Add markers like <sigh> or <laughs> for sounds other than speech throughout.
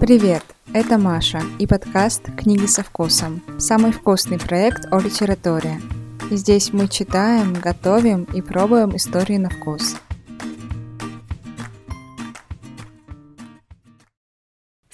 Привет, это Маша и подкаст «Книги со вкусом» – самый вкусный проект о литературе. Здесь мы читаем, готовим и пробуем истории на вкус –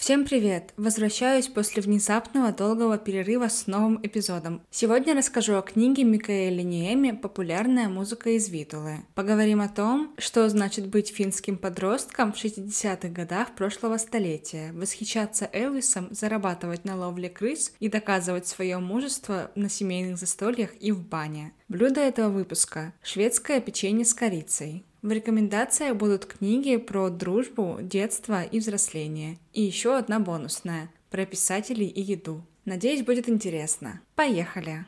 Всем привет! Возвращаюсь после внезапного долгого перерыва с новым эпизодом. Сегодня расскажу о книге Микаэля Ниэми «Популярная музыка из Витулы». Поговорим о том, что значит быть финским подростком в 60-х годах прошлого столетия, восхищаться Элвисом, зарабатывать на ловле крыс и доказывать свое мужество на семейных застольях и в бане. Блюдо этого выпуска – шведское печенье с корицей. В рекомендациях будут книги про дружбу, детство и взросление. И еще одна бонусная – про писателей и еду. Надеюсь, будет интересно. Поехали!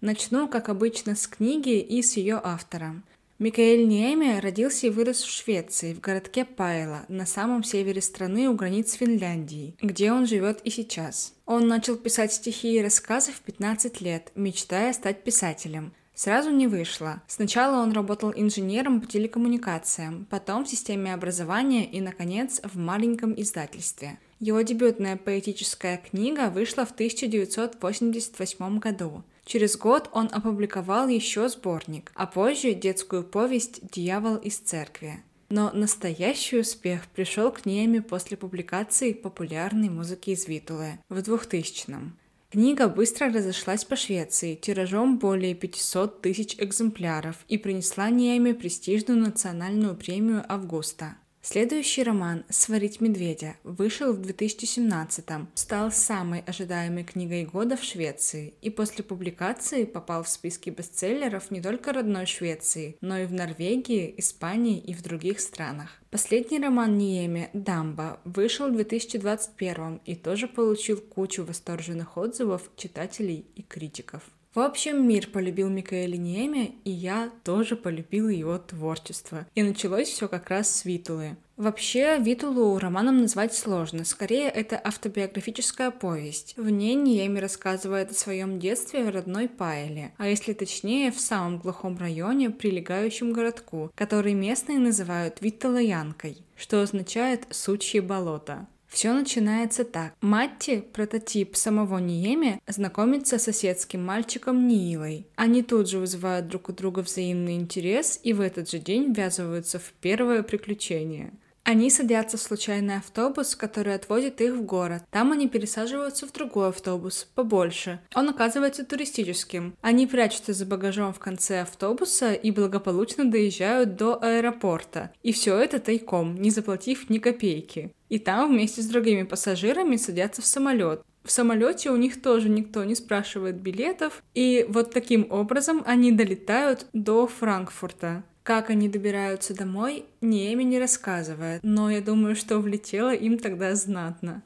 Начну, как обычно, с книги и с ее автора – Микаэль Ниэме родился и вырос в Швеции, в городке Пайла, на самом севере страны у границ Финляндии, где он живет и сейчас. Он начал писать стихи и рассказы в 15 лет, мечтая стать писателем. Сразу не вышло. Сначала он работал инженером по телекоммуникациям, потом в системе образования и, наконец, в маленьком издательстве. Его дебютная поэтическая книга вышла в 1988 году. Через год он опубликовал еще сборник, а позже детскую повесть «Дьявол из церкви». Но настоящий успех пришел к Неме после публикации популярной музыки из Витулы в 2000-м. Книга быстро разошлась по Швеции тиражом более 500 тысяч экземпляров и принесла Неме престижную национальную премию Августа. Следующий роман «Сварить медведя» вышел в 2017-м, стал самой ожидаемой книгой года в Швеции и после публикации попал в списки бестселлеров не только родной Швеции, но и в Норвегии, Испании и в других странах. Последний роман Ниеми «Дамба» вышел в 2021 и тоже получил кучу восторженных отзывов читателей и критиков. В общем, мир полюбил Микаэля Ниэме, и я тоже полюбила его творчество. И началось все как раз с Витулы. Вообще, Витулу романом назвать сложно. Скорее, это автобиографическая повесть. В ней Ниеми рассказывает о своем детстве в родной Пайле, а если точнее, в самом глухом районе, прилегающем городку, который местные называют Виталаянкой, что означает «сучье болото». Все начинается так. Матти, прототип самого Ниеми, знакомится с соседским мальчиком Ниилой. Они тут же вызывают друг у друга взаимный интерес и в этот же день ввязываются в первое приключение. Они садятся в случайный автобус, который отвозит их в город. Там они пересаживаются в другой автобус, побольше. Он оказывается туристическим. Они прячутся за багажом в конце автобуса и благополучно доезжают до аэропорта. И все это тайком, не заплатив ни копейки. И там вместе с другими пассажирами садятся в самолет. В самолете у них тоже никто не спрашивает билетов, и вот таким образом они долетают до Франкфурта. Как они добираются домой, Неэми не рассказывает, но я думаю, что влетело им тогда знатно.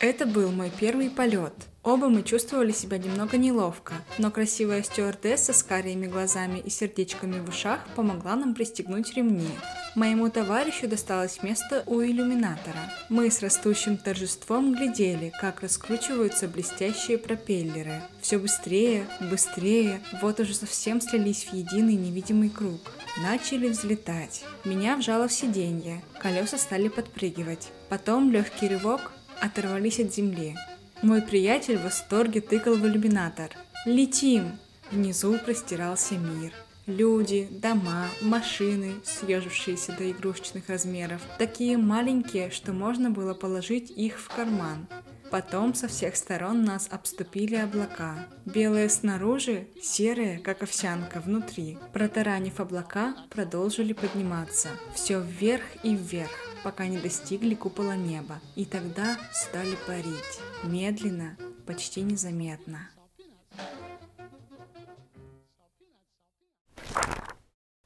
Это был мой первый полет. Оба мы чувствовали себя немного неловко, но красивая стюардесса с карими глазами и сердечками в ушах помогла нам пристегнуть ремни. Моему товарищу досталось место у иллюминатора. Мы с растущим торжеством глядели, как раскручиваются блестящие пропеллеры. Все быстрее, быстрее, вот уже совсем слились в единый невидимый круг. Начали взлетать. Меня вжало в сиденье, колеса стали подпрыгивать. Потом легкий рывок, оторвались от земли. Мой приятель в восторге тыкал в иллюминатор. «Летим!» Внизу простирался мир. Люди, дома, машины, съежившиеся до игрушечных размеров, такие маленькие, что можно было положить их в карман. Потом со всех сторон нас обступили облака. Белые снаружи, серые, как овсянка, внутри. Протаранив облака, продолжили подниматься. Все вверх и вверх пока не достигли купола неба, и тогда стали парить, медленно, почти незаметно.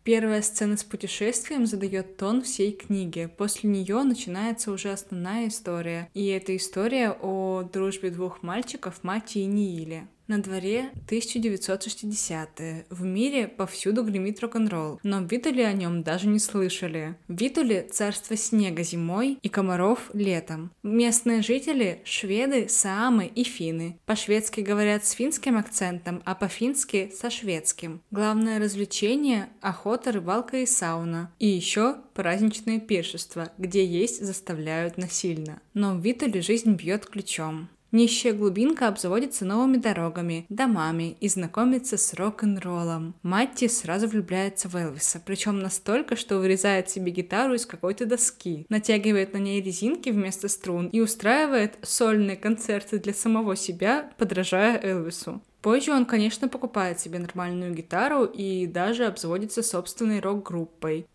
Первая сцена с путешествием задает тон всей книги. После нее начинается уже основная история. И это история о дружбе двух мальчиков, Мати и Нииле. На дворе 1960-е. В мире повсюду гремит рок-н-ролл, но в Витуле о нем даже не слышали. В Витуле царство снега зимой и комаров летом. Местные жители – шведы, саамы и финны. По-шведски говорят с финским акцентом, а по-фински – со шведским. Главное развлечение – охота, рыбалка и сауна. И еще праздничные пиршества, где есть заставляют насильно. Но в Витуле жизнь бьет ключом. Нищая глубинка обзаводится новыми дорогами, домами и знакомится с рок-н-роллом. Матти сразу влюбляется в Элвиса, причем настолько, что вырезает себе гитару из какой-то доски, натягивает на ней резинки вместо струн и устраивает сольные концерты для самого себя, подражая Элвису. Позже он, конечно, покупает себе нормальную гитару и даже обзаводится собственной рок-группой.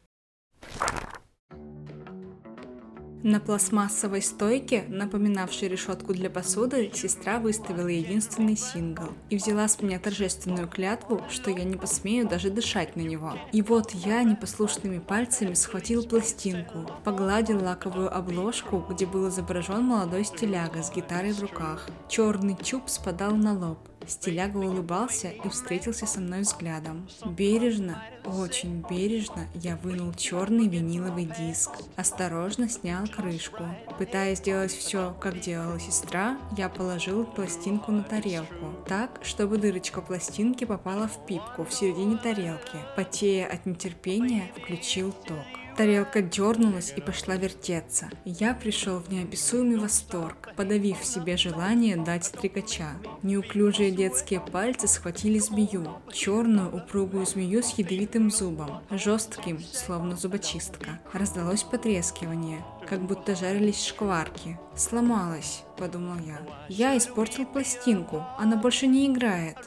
На пластмассовой стойке, напоминавшей решетку для посуды, сестра выставила единственный сингл и взяла с меня торжественную клятву, что я не посмею даже дышать на него. И вот я непослушными пальцами схватил пластинку, погладил лаковую обложку, где был изображен молодой стиляга с гитарой в руках. Черный чуб спадал на лоб. Стиляга улыбался и встретился со мной взглядом. Бережно, очень бережно я вынул черный виниловый диск. Осторожно снял крышку. Пытаясь сделать все, как делала сестра, я положил пластинку на тарелку. Так, чтобы дырочка пластинки попала в пипку в середине тарелки. Потея от нетерпения, включил ток. Тарелка дернулась и пошла вертеться. Я пришел в неописуемый восторг, подавив в себе желание дать стрекача. Неуклюжие детские пальцы схватили змею, черную упругую змею с ядовитым зубом, жестким, словно зубочистка. Раздалось потрескивание, как будто жарились шкварки. «Сломалась», — подумал я. «Я испортил пластинку, она больше не играет».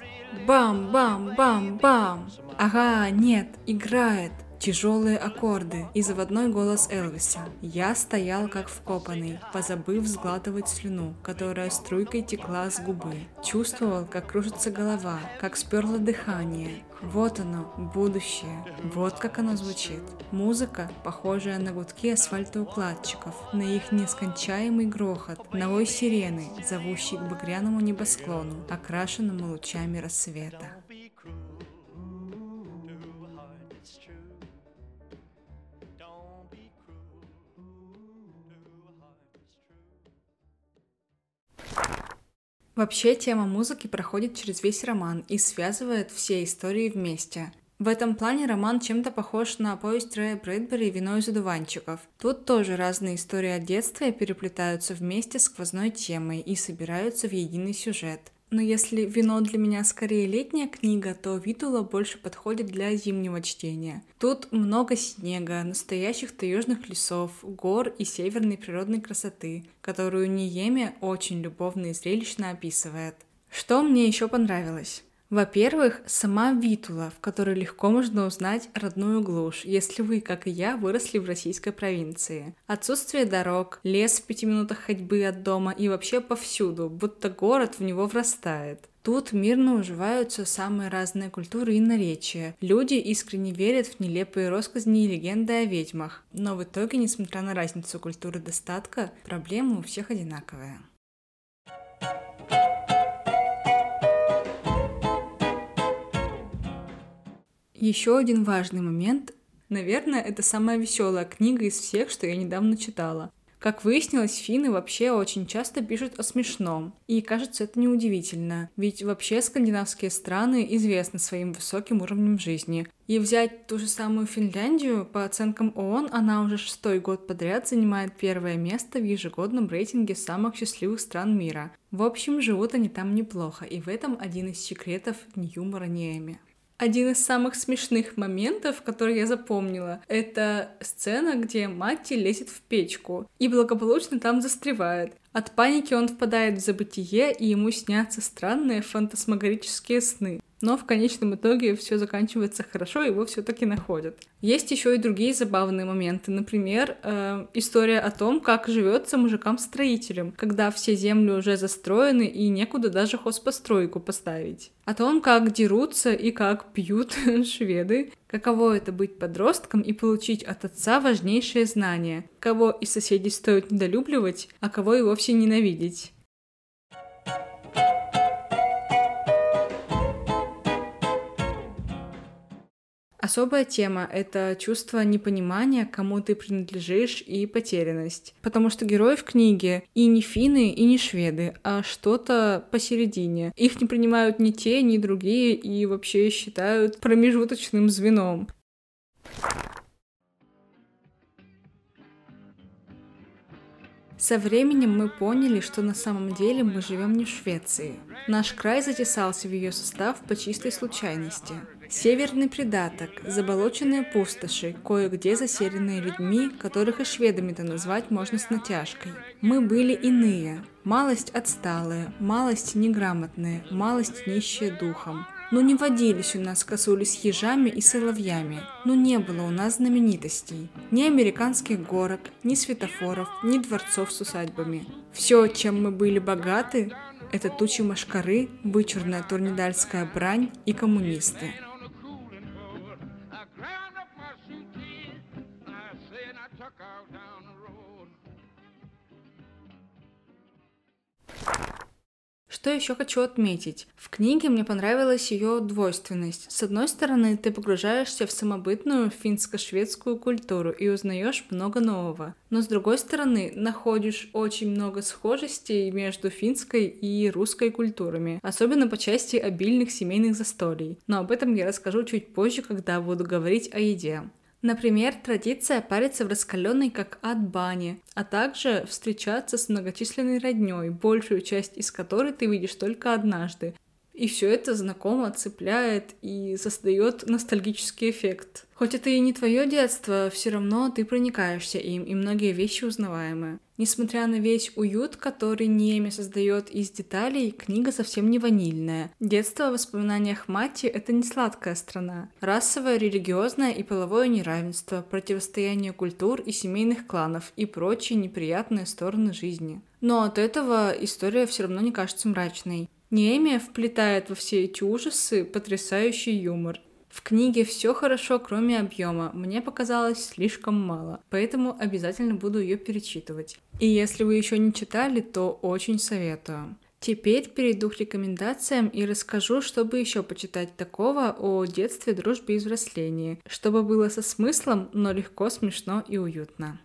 Бам-бам-бам-бам! Ага, нет, играет. Тяжелые аккорды и заводной голос Элвиса. Я стоял как вкопанный, позабыв сглатывать слюну, которая струйкой текла с губы. Чувствовал, как кружится голова, как сперло дыхание. Вот оно, будущее. Вот как оно звучит. Музыка, похожая на гудки асфальтоукладчиков, на их нескончаемый грохот, на вой сирены, зовущий к багряному небосклону, окрашенному лучами рассвета. Вообще, тема музыки проходит через весь роман и связывает все истории вместе. В этом плане роман чем-то похож на повесть Рэя Брэдбери «Вино из одуванчиков». Тут тоже разные истории от детства переплетаются вместе сквозной темой и собираются в единый сюжет. Но если вино для меня скорее летняя книга, то Витула больше подходит для зимнего чтения. Тут много снега, настоящих таежных лесов, гор и северной природной красоты, которую Ниеме очень любовно и зрелищно описывает. Что мне еще понравилось? Во-первых, сама Витула, в которой легко можно узнать родную глушь, если вы, как и я, выросли в российской провинции. Отсутствие дорог, лес в пяти минутах ходьбы от дома и вообще повсюду, будто город в него врастает. Тут мирно уживаются самые разные культуры и наречия. Люди искренне верят в нелепые россказни и легенды о ведьмах. Но в итоге, несмотря на разницу культуры достатка, проблемы у всех одинаковые. Еще один важный момент. Наверное, это самая веселая книга из всех, что я недавно читала. Как выяснилось, финны вообще очень часто пишут о смешном. И кажется, это неудивительно, ведь вообще скандинавские страны известны своим высоким уровнем жизни. И взять ту же самую Финляндию, по оценкам ООН, она уже шестой год подряд занимает первое место в ежегодном рейтинге самых счастливых стран мира. В общем, живут они там неплохо, и в этом один из секретов юмора Неэми. Один из самых смешных моментов, который я запомнила, это сцена, где Матти лезет в печку и благополучно там застревает. От паники он впадает в забытие, и ему снятся странные фантасмагорические сны но в конечном итоге все заканчивается хорошо, его все-таки находят. Есть еще и другие забавные моменты. Например, э, история о том, как живется мужикам-строителям, когда все земли уже застроены и некуда даже хозпостройку поставить. О том, как дерутся и как пьют <laughs> шведы. Каково это быть подростком и получить от отца важнейшие знания. Кого из соседей стоит недолюбливать, а кого и вовсе ненавидеть. Особая тема — это чувство непонимания, кому ты принадлежишь, и потерянность. Потому что герои в книге и не финны, и не шведы, а что-то посередине. Их не принимают ни те, ни другие, и вообще считают промежуточным звеном. Со временем мы поняли, что на самом деле мы живем не в Швеции. Наш край затесался в ее состав по чистой случайности. Северный придаток, заболоченные пустоши, кое-где заселенные людьми, которых и шведами-то назвать можно с натяжкой. Мы были иные, малость отсталые, малость неграмотные, малость нищие духом. Но не водились у нас косули с ежами и соловьями, но не было у нас знаменитостей. Ни американских горок, ни светофоров, ни дворцов с усадьбами. Все, чем мы были богаты, это тучи машкары, вычурная турнидальская брань и коммунисты. Что еще хочу отметить? В книге мне понравилась ее двойственность. С одной стороны, ты погружаешься в самобытную финско-шведскую культуру и узнаешь много нового. Но с другой стороны, находишь очень много схожестей между финской и русской культурами, особенно по части обильных семейных застолий. Но об этом я расскажу чуть позже, когда буду говорить о еде. Например, традиция париться в раскаленной как ад бане, а также встречаться с многочисленной родней, большую часть из которой ты видишь только однажды. И все это знакомо, цепляет и создает ностальгический эффект. Хоть это и не твое детство, все равно ты проникаешься им, и многие вещи узнаваемые. Несмотря на весь уют, который Неми создает из деталей, книга совсем не ванильная. Детство в воспоминаниях Мати — это не сладкая страна. Расовое, религиозное и половое неравенство, противостояние культур и семейных кланов и прочие неприятные стороны жизни. Но от этого история все равно не кажется мрачной. Неемия вплетает во все эти ужасы потрясающий юмор. В книге все хорошо, кроме объема. Мне показалось слишком мало, поэтому обязательно буду ее перечитывать. И если вы еще не читали, то очень советую. Теперь перейду к рекомендациям и расскажу, чтобы еще почитать такого о детстве, дружбе и взрослении, чтобы было со смыслом, но легко, смешно и уютно.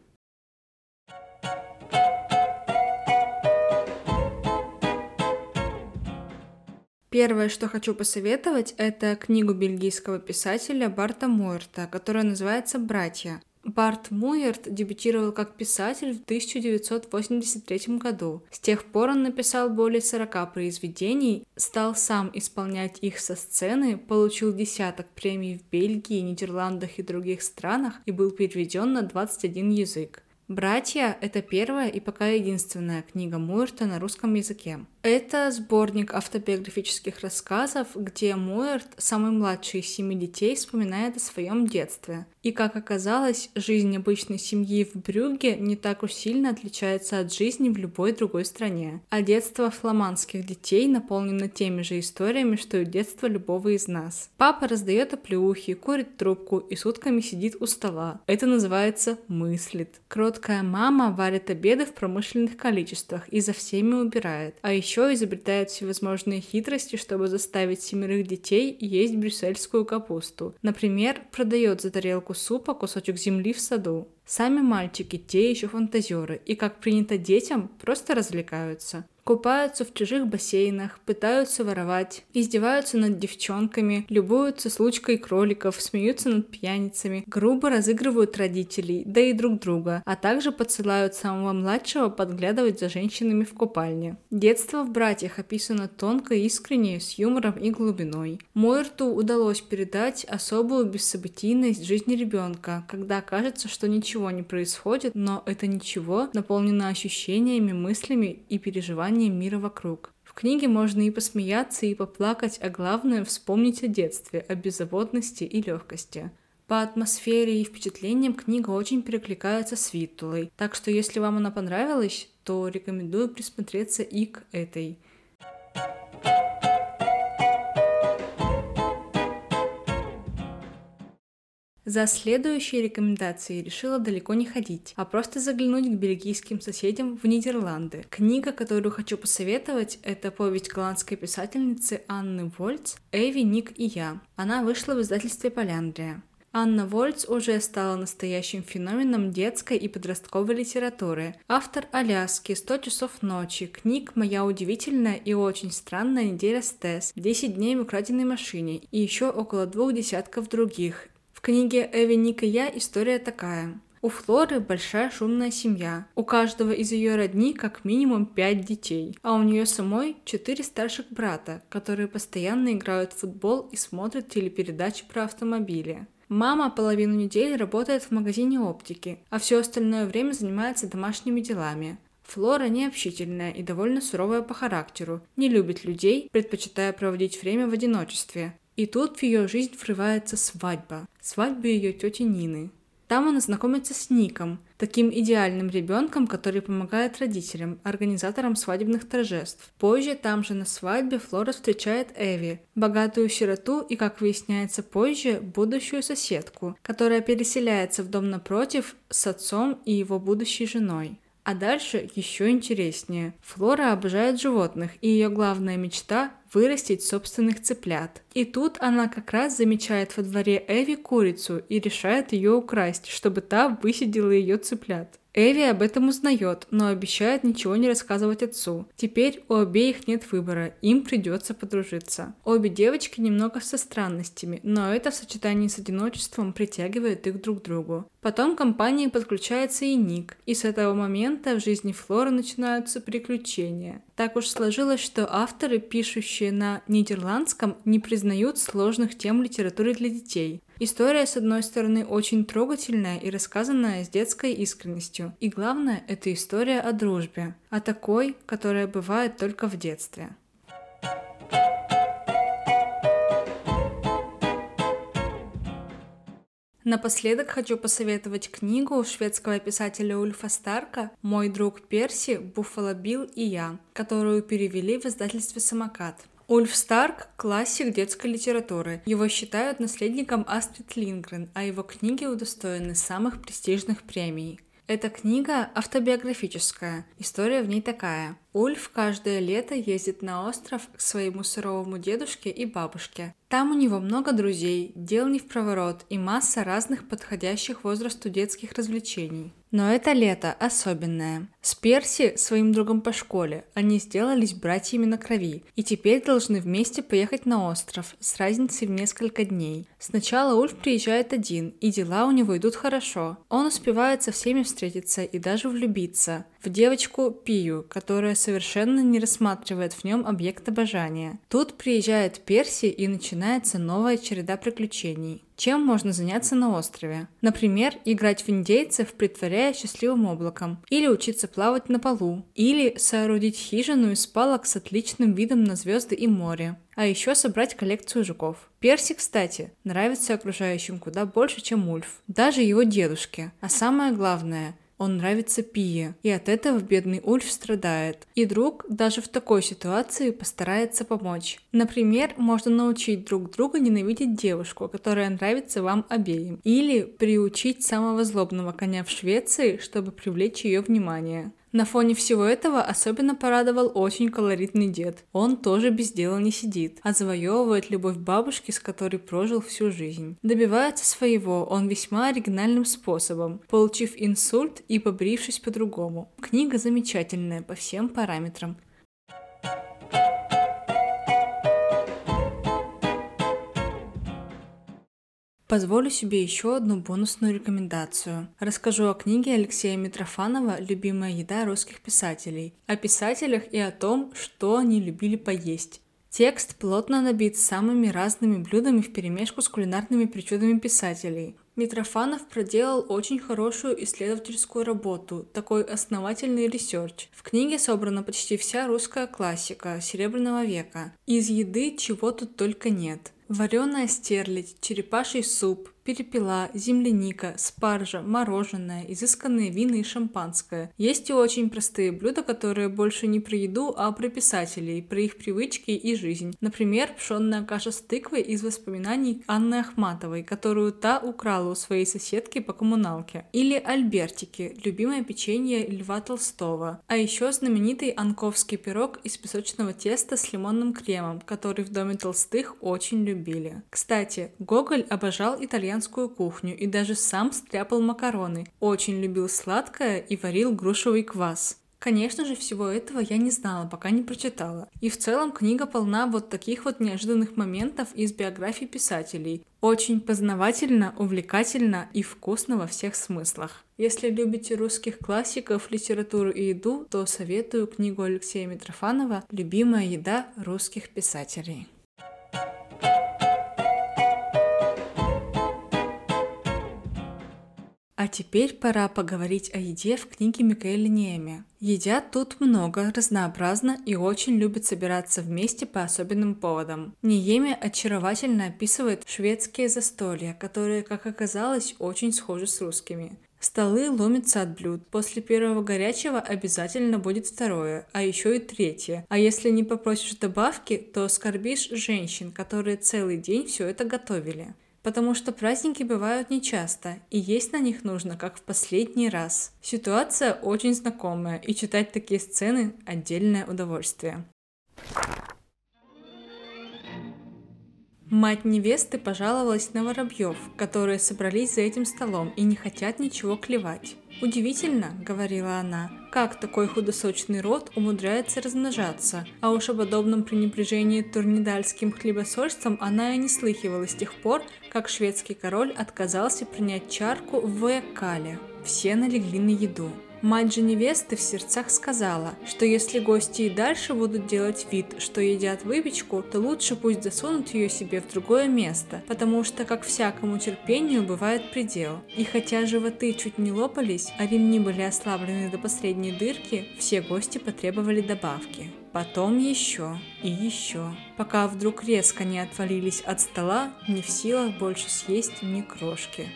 Первое, что хочу посоветовать, это книгу бельгийского писателя Барта Муэрта, которая называется «Братья». Барт Муэрт дебютировал как писатель в 1983 году. С тех пор он написал более 40 произведений, стал сам исполнять их со сцены, получил десяток премий в Бельгии, Нидерландах и других странах и был переведен на 21 язык. «Братья» — это первая и пока единственная книга Муэрта на русском языке. Это сборник автобиографических рассказов, где Муэрт, самый младший из семи детей, вспоминает о своем детстве. И, как оказалось, жизнь обычной семьи в Брюгге не так уж сильно отличается от жизни в любой другой стране. А детство фламандских детей наполнено теми же историями, что и детство любого из нас. Папа раздает оплеухи, курит трубку и сутками сидит у стола. Это называется «мыслит». Кроткая мама варит обеды в промышленных количествах и за всеми убирает. А еще изобретает всевозможные хитрости, чтобы заставить семерых детей есть брюссельскую капусту. Например, продает за тарелку супа кусочек земли в саду. Сами мальчики те еще фантазеры, и, как принято детям, просто развлекаются. Купаются в чужих бассейнах, пытаются воровать, издеваются над девчонками, любуются случкой кроликов, смеются над пьяницами, грубо разыгрывают родителей, да и друг друга, а также подсылают самого младшего подглядывать за женщинами в купальне. Детство в братьях описано тонко, искренне, с юмором и глубиной. Мойрту удалось передать особую бессобытийность жизни ребенка, когда кажется, что ничего не происходит, но это ничего наполнено ощущениями, мыслями и переживаниями понимание мира вокруг. В книге можно и посмеяться, и поплакать, а главное вспомнить о детстве, о беззаботности и легкости. По атмосфере и впечатлениям книга очень перекликается с Виттулой, так что если вам она понравилась, то рекомендую присмотреться и к этой. За следующей рекомендацией решила далеко не ходить, а просто заглянуть к бельгийским соседям в Нидерланды. Книга, которую хочу посоветовать, это повесть голландской писательницы Анны Вольц «Эви, Ник и я». Она вышла в издательстве «Поляндрия». Анна Вольц уже стала настоящим феноменом детской и подростковой литературы. Автор «Аляски», «100 часов ночи», книг «Моя удивительная и очень странная неделя с Тесс», «10 дней в украденной машине» и еще около двух десятков других. Книге «Эви, Ник я» история такая. У Флоры большая шумная семья. У каждого из ее родни как минимум пять детей. А у нее самой четыре старших брата, которые постоянно играют в футбол и смотрят телепередачи про автомобили. Мама половину недели работает в магазине оптики, а все остальное время занимается домашними делами. Флора необщительная и довольно суровая по характеру, не любит людей, предпочитая проводить время в одиночестве. И тут в ее жизнь врывается свадьба. Свадьба ее тети Нины. Там она знакомится с Ником, таким идеальным ребенком, который помогает родителям, организаторам свадебных торжеств. Позже там же на свадьбе Флора встречает Эви, богатую сироту и, как выясняется позже, будущую соседку, которая переселяется в дом напротив с отцом и его будущей женой. А дальше еще интереснее. Флора обожает животных, и ее главная мечта – вырастить собственных цыплят. И тут она как раз замечает во дворе Эви курицу и решает ее украсть, чтобы та высидела ее цыплят. Эви об этом узнает, но обещает ничего не рассказывать отцу. Теперь у обеих нет выбора, им придется подружиться. Обе девочки немного со странностями, но это в сочетании с одиночеством притягивает их друг к другу. Потом к компании подключается и Ник, и с этого момента в жизни Флоры начинаются приключения. Так уж сложилось, что авторы, пишущие на нидерландском, не признают сложных тем литературы для детей. История, с одной стороны, очень трогательная и рассказанная с детской искренностью. И главное, это история о дружбе, о такой, которая бывает только в детстве. Напоследок хочу посоветовать книгу шведского писателя Ульфа Старка «Мой друг Перси, Буффало Билл и я», которую перевели в издательстве «Самокат». Ульф Старк – классик детской литературы. Его считают наследником Астрид Лингрен, а его книги удостоены самых престижных премий. Эта книга автобиографическая. История в ней такая. Ульф каждое лето ездит на остров к своему суровому дедушке и бабушке. Там у него много друзей, дел не в проворот и масса разных подходящих возрасту детских развлечений. Но это лето особенное. С Перси, своим другом по школе, они сделались братьями на крови и теперь должны вместе поехать на остров с разницей в несколько дней. Сначала Ульф приезжает один, и дела у него идут хорошо. Он успевает со всеми встретиться и даже влюбиться в девочку Пию, которая совершенно не рассматривает в нем объект обожания. Тут приезжает Перси и начинается новая череда приключений. Чем можно заняться на острове? Например, играть в индейцев, притворяя счастливым облаком, или учиться плавать на полу, или соорудить хижину из палок с отличным видом на звезды и море, а еще собрать коллекцию жуков. Перси, кстати, нравится окружающим куда больше, чем Ульф, даже его дедушке. А самое главное, он нравится Пие, и от этого бедный Ульф страдает. И друг даже в такой ситуации постарается помочь. Например, можно научить друг друга ненавидеть девушку, которая нравится вам обеим. Или приучить самого злобного коня в Швеции, чтобы привлечь ее внимание. На фоне всего этого особенно порадовал очень колоритный дед. Он тоже без дела не сидит, а завоевывает любовь бабушки, с которой прожил всю жизнь. Добивается своего он весьма оригинальным способом, получив инсульт и побрившись по-другому. Книга замечательная по всем параметрам. Позволю себе еще одну бонусную рекомендацию. Расскажу о книге Алексея Митрофанова «Любимая еда русских писателей», о писателях и о том, что они любили поесть. Текст плотно набит самыми разными блюдами вперемешку с кулинарными причудами писателей. Митрофанов проделал очень хорошую исследовательскую работу, такой основательный research. В книге собрана почти вся русская классика Серебряного века. Из еды чего тут только нет. Вареная стерлядь, черепаший суп, перепела, земляника, спаржа, мороженое, изысканные вина и шампанское. Есть и очень простые блюда, которые больше не про еду, а про писателей, про их привычки и жизнь. Например, пшенная каша с тыквой из воспоминаний Анны Ахматовой, которую та украла у своей соседки по коммуналке. Или альбертики, любимое печенье Льва Толстого. А еще знаменитый анковский пирог из песочного теста с лимонным кремом, который в доме Толстых очень любили. Кстати, Гоголь обожал итальянские итальянскую кухню и даже сам стряпал макароны. Очень любил сладкое и варил грушевый квас. Конечно же, всего этого я не знала, пока не прочитала. И в целом книга полна вот таких вот неожиданных моментов из биографий писателей. Очень познавательно, увлекательно и вкусно во всех смыслах. Если любите русских классиков, литературу и еду, то советую книгу Алексея Митрофанова «Любимая еда русских писателей». А теперь пора поговорить о еде в книге Микаэля Ниэми. Едят тут много, разнообразно и очень любят собираться вместе по особенным поводам. Ниеми очаровательно описывает шведские застолья, которые, как оказалось, очень схожи с русскими. Столы ломятся от блюд. После первого горячего обязательно будет второе, а еще и третье. А если не попросишь добавки, то оскорбишь женщин, которые целый день все это готовили потому что праздники бывают нечасто, и есть на них нужно, как в последний раз. Ситуация очень знакомая, и читать такие сцены – отдельное удовольствие. Мать невесты пожаловалась на воробьев, которые собрались за этим столом и не хотят ничего клевать. «Удивительно», — говорила она, — «как такой худосочный род умудряется размножаться, а уж о подобном пренебрежении турнидальским хлебосольством она и не слыхивала с тех пор, как шведский король отказался принять чарку в Ваякале. Все налегли на еду. Мать же невесты в сердцах сказала, что если гости и дальше будут делать вид, что едят выпечку, то лучше пусть засунут ее себе в другое место, потому что, как всякому терпению, бывает предел. И хотя животы чуть не лопались, а ремни были ослаблены до последней дырки, все гости потребовали добавки. Потом еще и еще, пока вдруг резко не отвалились от стола, не в силах больше съесть ни крошки.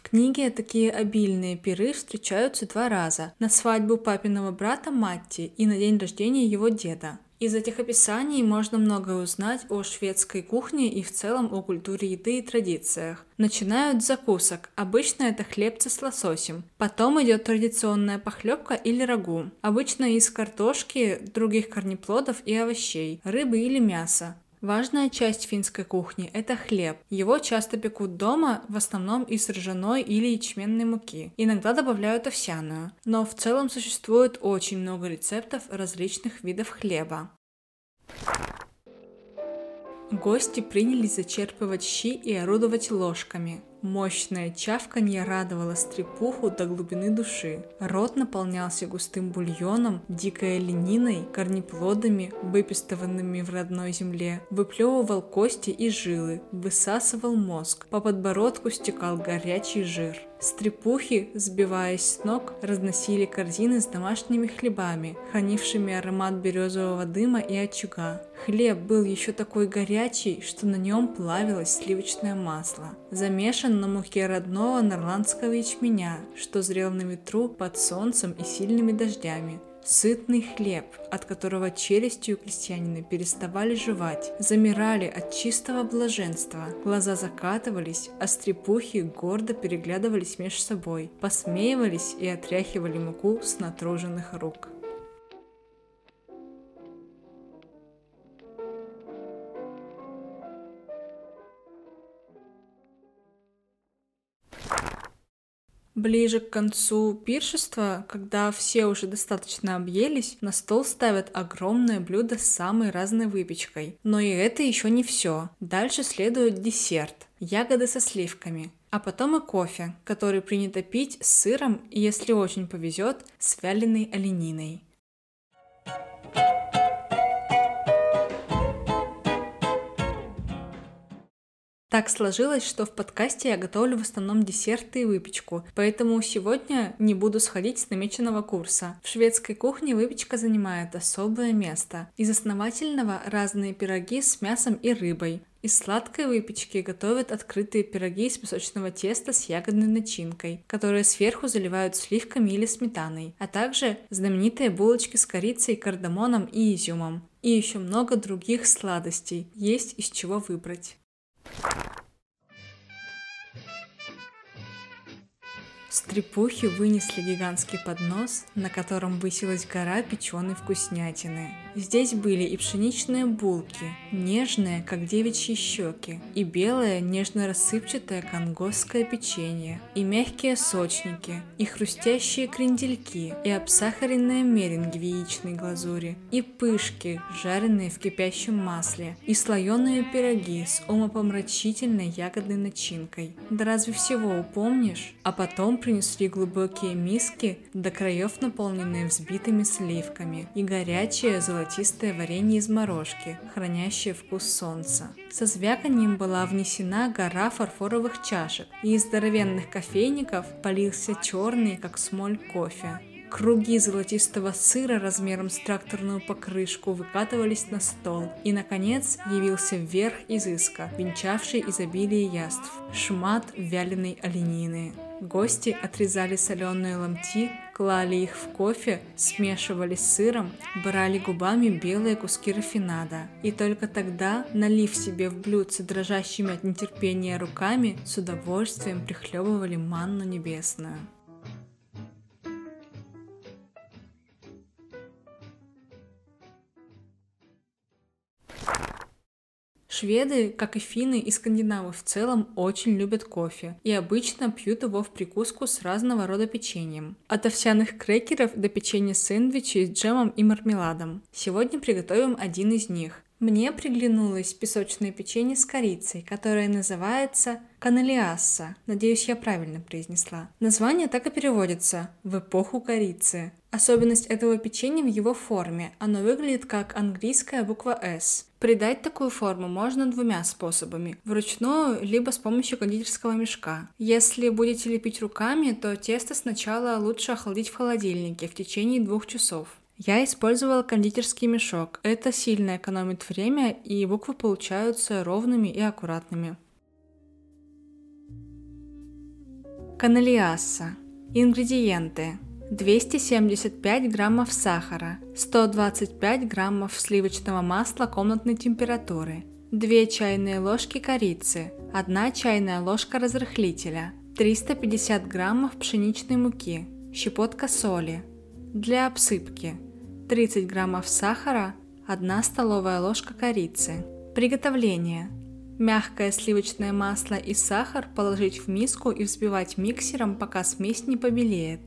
Книге такие обильные пиры встречаются два раза – на свадьбу папиного брата Матти и на день рождения его деда. Из этих описаний можно многое узнать о шведской кухне и в целом о культуре еды и традициях. Начинают с закусок. Обычно это хлебцы с лососем. Потом идет традиционная похлебка или рагу. Обычно из картошки, других корнеплодов и овощей, рыбы или мяса. Важная часть финской кухни – это хлеб. Его часто пекут дома, в основном из ржаной или ячменной муки. Иногда добавляют овсяную. Но в целом существует очень много рецептов различных видов хлеба. Гости принялись зачерпывать щи и орудовать ложками. Мощное чавканье радовало стрепуху до глубины души. Рот наполнялся густым бульоном, дикой олениной, корнеплодами, выпистыванными в родной земле, выплевывал кости и жилы, высасывал мозг. По подбородку стекал горячий жир. Стрепухи, сбиваясь с ног, разносили корзины с домашними хлебами, хранившими аромат березового дыма и очага. Хлеб был еще такой горячий, что на нем плавилось сливочное масло. Замешан на муке родного норландского ячменя, что зрел на ветру под солнцем и сильными дождями. Сытный хлеб, от которого челюстью крестьянина переставали жевать, замирали от чистого блаженства, глаза закатывались, а стрепухи гордо переглядывались между собой, посмеивались и отряхивали муку с натруженных рук. Ближе к концу пиршества, когда все уже достаточно объелись, на стол ставят огромное блюдо с самой разной выпечкой. Но и это еще не все. Дальше следует десерт – ягоды со сливками. А потом и кофе, который принято пить с сыром и, если очень повезет, с вяленой олениной. Так сложилось, что в подкасте я готовлю в основном десерты и выпечку, поэтому сегодня не буду сходить с намеченного курса. В шведской кухне выпечка занимает особое место. Из основательного разные пироги с мясом и рыбой, из сладкой выпечки готовят открытые пироги из песочного теста с ягодной начинкой, которые сверху заливают сливками или сметаной, а также знаменитые булочки с корицей, кардамоном и изюмом. И еще много других сладостей, есть из чего выбрать. Thank you. Стрепухи вынесли гигантский поднос, на котором высилась гора печеной вкуснятины. Здесь были и пшеничные булки, нежные, как девичьи щеки, и белое, нежно-рассыпчатое конгосское печенье, и мягкие сочники, и хрустящие крендельки, и обсахаренные меринги в яичной глазури, и пышки, жареные в кипящем масле, и слоеные пироги с умопомрачительной ягодной начинкой. Да разве всего упомнишь? А потом принесли глубокие миски, до краев наполненные взбитыми сливками, и горячее золотистое варенье из морожки, хранящее вкус солнца. Со звяканием была внесена гора фарфоровых чашек, и из здоровенных кофейников полился черный, как смоль, кофе. Круги золотистого сыра размером с тракторную покрышку выкатывались на стол, и, наконец, явился верх изыска, венчавший изобилие яств – шмат вяленой оленины. Гости отрезали соленые ломти, клали их в кофе, смешивали с сыром, брали губами белые куски рафинада. И только тогда, налив себе в блюдце дрожащими от нетерпения руками, с удовольствием прихлебывали манну небесную. Шведы, как и финны и скандинавы в целом, очень любят кофе и обычно пьют его в прикуску с разного рода печеньем. От овсяных крекеров до печенья сэндвичей с джемом и мармеладом. Сегодня приготовим один из них. Мне приглянулось песочное печенье с корицей, которое называется каналиасса. Надеюсь, я правильно произнесла. Название так и переводится «в эпоху корицы». Особенность этого печенья в его форме. Оно выглядит как английская буква S. Придать такую форму можно двумя способами. Вручную, либо с помощью кондитерского мешка. Если будете лепить руками, то тесто сначала лучше охладить в холодильнике в течение двух часов. Я использовала кондитерский мешок. Это сильно экономит время, и буквы получаются ровными и аккуратными. Каналиасса. Ингредиенты. 275 граммов сахара, 125 граммов сливочного масла комнатной температуры, 2 чайные ложки корицы, 1 чайная ложка разрыхлителя, 350 граммов пшеничной муки, щепотка соли. Для обсыпки 30 граммов сахара, 1 столовая ложка корицы. Приготовление. Мягкое сливочное масло и сахар положить в миску и взбивать миксером, пока смесь не побелеет.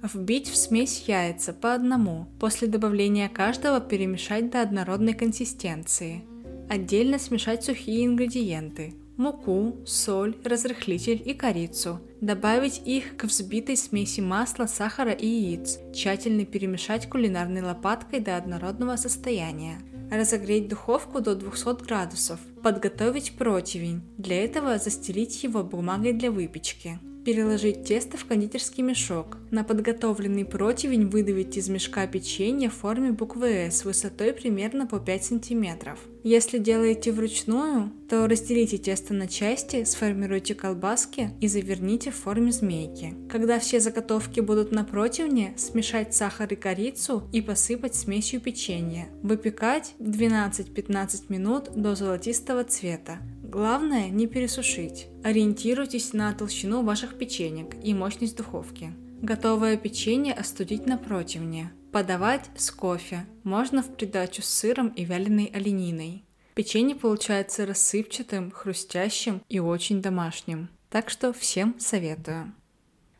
Вбить в смесь яйца по одному. После добавления каждого перемешать до однородной консистенции. Отдельно смешать сухие ингредиенты. Муку, соль, разрыхлитель и корицу. Добавить их к взбитой смеси масла, сахара и яиц. Тщательно перемешать кулинарной лопаткой до однородного состояния. Разогреть духовку до 200 градусов. Подготовить противень. Для этого застелить его бумагой для выпечки. Переложить тесто в кондитерский мешок. На подготовленный противень выдавить из мешка печенье в форме буквы «С» высотой примерно по 5 см. Если делаете вручную, то разделите тесто на части, сформируйте колбаски и заверните в форме змейки. Когда все заготовки будут на противне, смешать сахар и корицу и посыпать смесью печенья. Выпекать 12-15 минут до золотистого цвета. Главное не пересушить. Ориентируйтесь на толщину ваших печенек и мощность духовки. Готовое печенье остудить на противне. Подавать с кофе. Можно в придачу с сыром и вяленой олениной. Печенье получается рассыпчатым, хрустящим и очень домашним. Так что всем советую.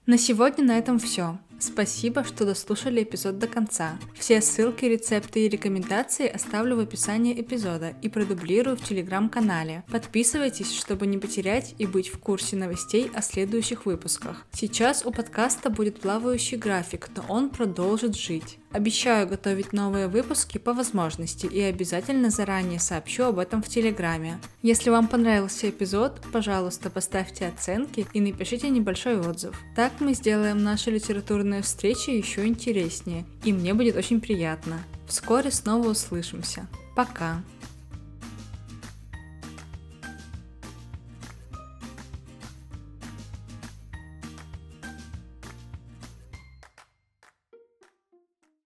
На сегодня на этом все. Спасибо, что дослушали эпизод до конца. Все ссылки, рецепты и рекомендации оставлю в описании эпизода и продублирую в телеграм-канале. Подписывайтесь, чтобы не потерять и быть в курсе новостей о следующих выпусках. Сейчас у подкаста будет плавающий график, но он продолжит жить. Обещаю готовить новые выпуски по возможности и обязательно заранее сообщу об этом в Телеграме. Если вам понравился эпизод, пожалуйста, поставьте оценки и напишите небольшой отзыв. Так мы сделаем нашу литературную встречу еще интереснее, и мне будет очень приятно. Вскоре снова услышимся. Пока!